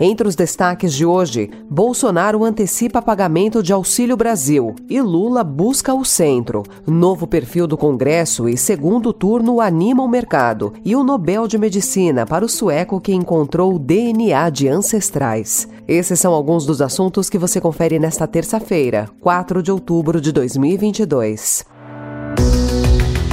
Entre os destaques de hoje, Bolsonaro antecipa pagamento de Auxílio Brasil e Lula busca o centro. Novo perfil do Congresso e segundo turno anima o mercado. E o Nobel de Medicina para o sueco que encontrou o DNA de ancestrais. Esses são alguns dos assuntos que você confere nesta terça-feira, 4 de outubro de 2022.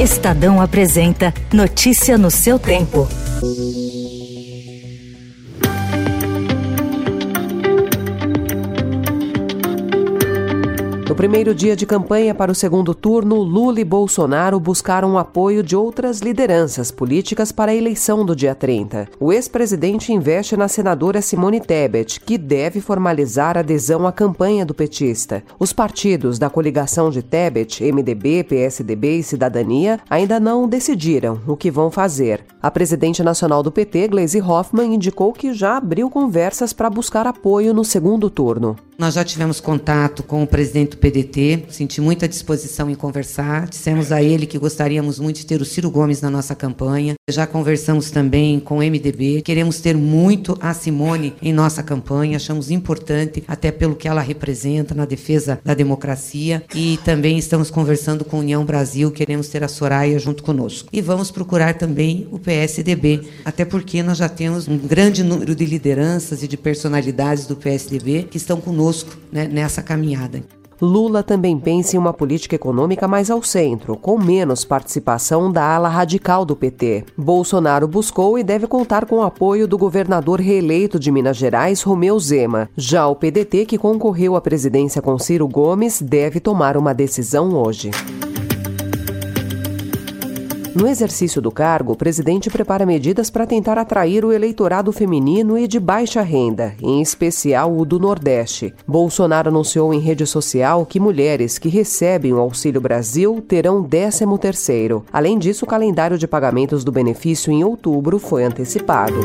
Estadão apresenta Notícia no seu tempo. Primeiro dia de campanha para o segundo turno, Lula e Bolsonaro buscaram o apoio de outras lideranças políticas para a eleição do dia 30. O ex-presidente investe na senadora Simone Tebet, que deve formalizar adesão à campanha do petista. Os partidos da coligação de Tebet, MDB, PSDB e Cidadania, ainda não decidiram o que vão fazer. A presidente nacional do PT, Gleisi Hoffmann, indicou que já abriu conversas para buscar apoio no segundo turno. Nós já tivemos contato com o presidente do PDT, senti muita disposição em conversar. Dissemos a ele que gostaríamos muito de ter o Ciro Gomes na nossa campanha. Já conversamos também com o MDB. Queremos ter muito a Simone em nossa campanha. Achamos importante, até pelo que ela representa na defesa da democracia. E também estamos conversando com a União Brasil. Queremos ter a Soraya junto conosco. E vamos procurar também o PSDB, até porque nós já temos um grande número de lideranças e de personalidades do PSDB que estão conosco conosco né, nessa caminhada. Lula também pensa em uma política econômica mais ao centro, com menos participação da ala radical do PT. Bolsonaro buscou e deve contar com o apoio do governador reeleito de Minas Gerais, Romeu Zema. Já o PDT, que concorreu à presidência com Ciro Gomes, deve tomar uma decisão hoje. No exercício do cargo, o presidente prepara medidas para tentar atrair o eleitorado feminino e de baixa renda, em especial o do Nordeste. Bolsonaro anunciou em rede social que mulheres que recebem o Auxílio Brasil terão 13º. Além disso, o calendário de pagamentos do benefício em outubro foi antecipado.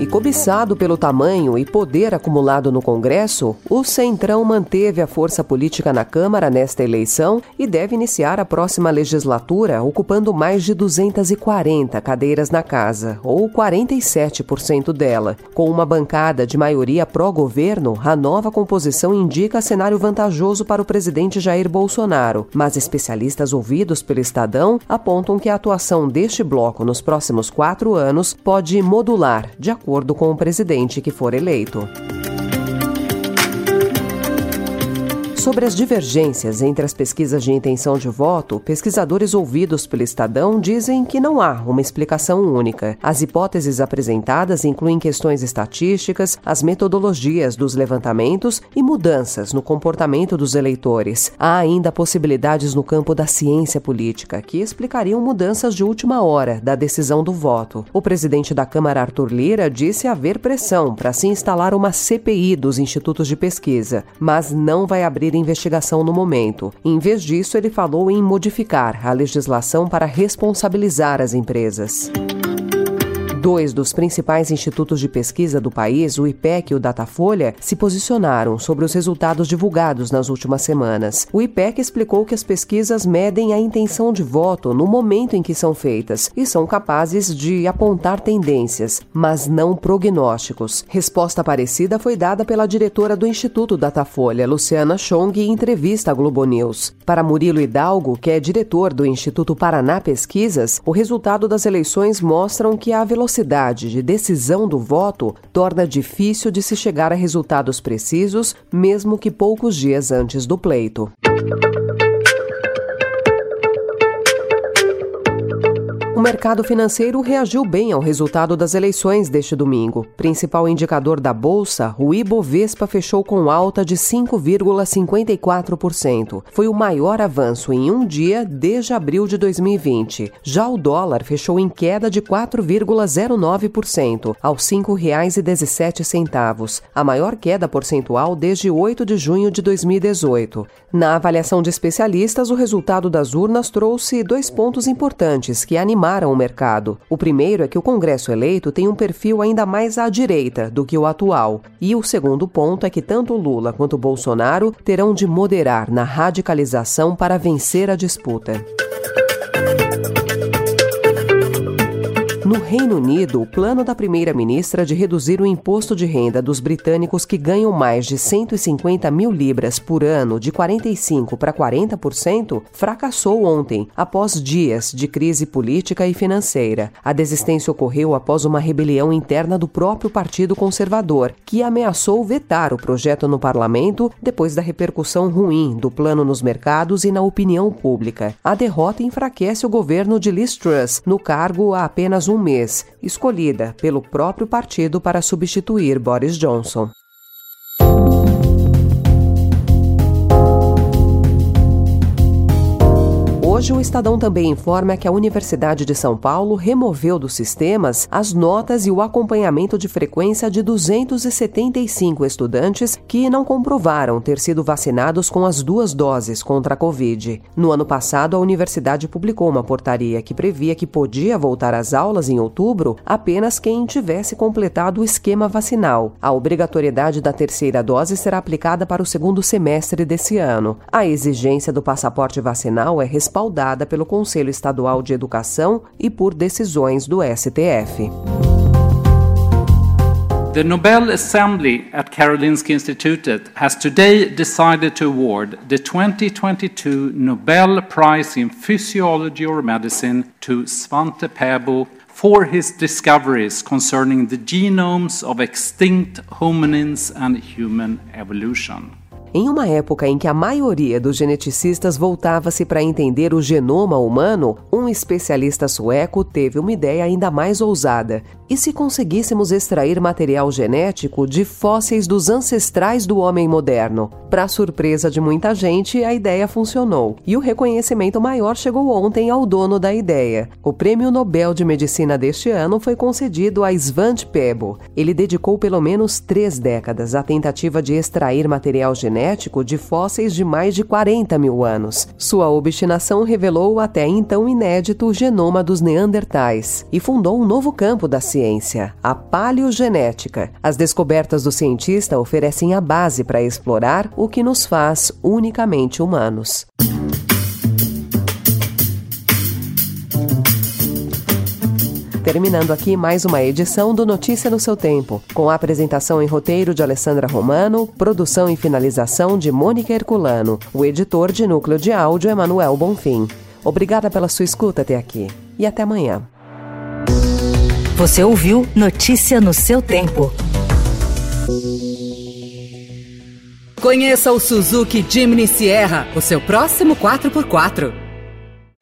E cobiçado pelo tamanho e poder acumulado no Congresso, o Centrão manteve a força política na Câmara nesta eleição e deve iniciar a próxima legislatura ocupando mais de 240 cadeiras na casa, ou 47% dela. Com uma bancada de maioria pró-governo, a nova composição indica cenário vantajoso para o presidente Jair Bolsonaro, mas especialistas ouvidos pelo Estadão apontam que a atuação deste bloco nos próximos quatro anos pode modular, de acordo acordo com o presidente que for eleito. Sobre as divergências entre as pesquisas de intenção de voto, pesquisadores ouvidos pelo Estadão dizem que não há uma explicação única. As hipóteses apresentadas incluem questões estatísticas, as metodologias dos levantamentos e mudanças no comportamento dos eleitores. Há ainda possibilidades no campo da ciência política, que explicariam mudanças de última hora da decisão do voto. O presidente da Câmara, Arthur Lira, disse haver pressão para se instalar uma CPI dos institutos de pesquisa, mas não vai abrir investigação no momento. Em vez disso, ele falou em modificar a legislação para responsabilizar as empresas. Dois dos principais institutos de pesquisa do país, o IPEC e o Datafolha, se posicionaram sobre os resultados divulgados nas últimas semanas. O IPEC explicou que as pesquisas medem a intenção de voto no momento em que são feitas e são capazes de apontar tendências, mas não prognósticos. Resposta parecida foi dada pela diretora do Instituto Datafolha, Luciana Chong, em entrevista à Globo News. Para Murilo Hidalgo, que é diretor do Instituto Paraná Pesquisas, o resultado das eleições mostram que a velocidade velocidade de decisão do voto torna difícil de se chegar a resultados precisos, mesmo que poucos dias antes do pleito. O mercado financeiro reagiu bem ao resultado das eleições deste domingo. Principal indicador da bolsa, o Ibovespa fechou com alta de 5,54%. Foi o maior avanço em um dia desde abril de 2020. Já o dólar fechou em queda de 4,09%, aos R$ 5,17, a maior queda percentual desde 8 de junho de 2018. Na avaliação de especialistas, o resultado das urnas trouxe dois pontos importantes que animaram o mercado. O primeiro é que o Congresso eleito tem um perfil ainda mais à direita do que o atual. E o segundo ponto é que tanto Lula quanto Bolsonaro terão de moderar na radicalização para vencer a disputa. No Reino Unido, o plano da primeira-ministra de reduzir o imposto de renda dos britânicos que ganham mais de 150 mil libras por ano de 45% para 40% fracassou ontem, após dias de crise política e financeira. A desistência ocorreu após uma rebelião interna do próprio Partido Conservador, que ameaçou vetar o projeto no parlamento depois da repercussão ruim do plano nos mercados e na opinião pública. A derrota enfraquece o governo de Liz Truss no cargo há apenas um um mês, escolhida pelo próprio partido para substituir Boris Johnson. Hoje, o Estadão também informa que a Universidade de São Paulo removeu dos sistemas as notas e o acompanhamento de frequência de 275 estudantes que não comprovaram ter sido vacinados com as duas doses contra a Covid. No ano passado, a universidade publicou uma portaria que previa que podia voltar às aulas em outubro apenas quem tivesse completado o esquema vacinal. A obrigatoriedade da terceira dose será aplicada para o segundo semestre desse ano. A exigência do passaporte vacinal é respaldada respaldada pelo Conselho Estadual de Educação e por decisões do STF. The Nobel Assembly at Karolinska Institutet has today decided to award the 2022 Nobel Prize in Physiology or Medicine to Svante Pääbo for his discoveries concerning the genomes of extinct hominins and human evolution. Em uma época em que a maioria dos geneticistas voltava-se para entender o genoma humano, um especialista sueco teve uma ideia ainda mais ousada. E se conseguíssemos extrair material genético de fósseis dos ancestrais do homem moderno? Para surpresa de muita gente, a ideia funcionou. E o reconhecimento maior chegou ontem ao dono da ideia. O Prêmio Nobel de Medicina deste ano foi concedido a Svante Pebo. Ele dedicou pelo menos três décadas à tentativa de extrair material genético genético de fósseis de mais de 40 mil anos. Sua obstinação revelou o até então inédito genoma dos neandertais e fundou um novo campo da ciência, a paleogenética. As descobertas do cientista oferecem a base para explorar o que nos faz unicamente humanos. Terminando aqui mais uma edição do Notícia no seu Tempo, com a apresentação em roteiro de Alessandra Romano, produção e finalização de Mônica Herculano, o editor de núcleo de áudio Emanuel Bonfim. Obrigada pela sua escuta até aqui e até amanhã. Você ouviu Notícia no seu Tempo. Conheça o Suzuki Jimny Sierra, o seu próximo 4x4.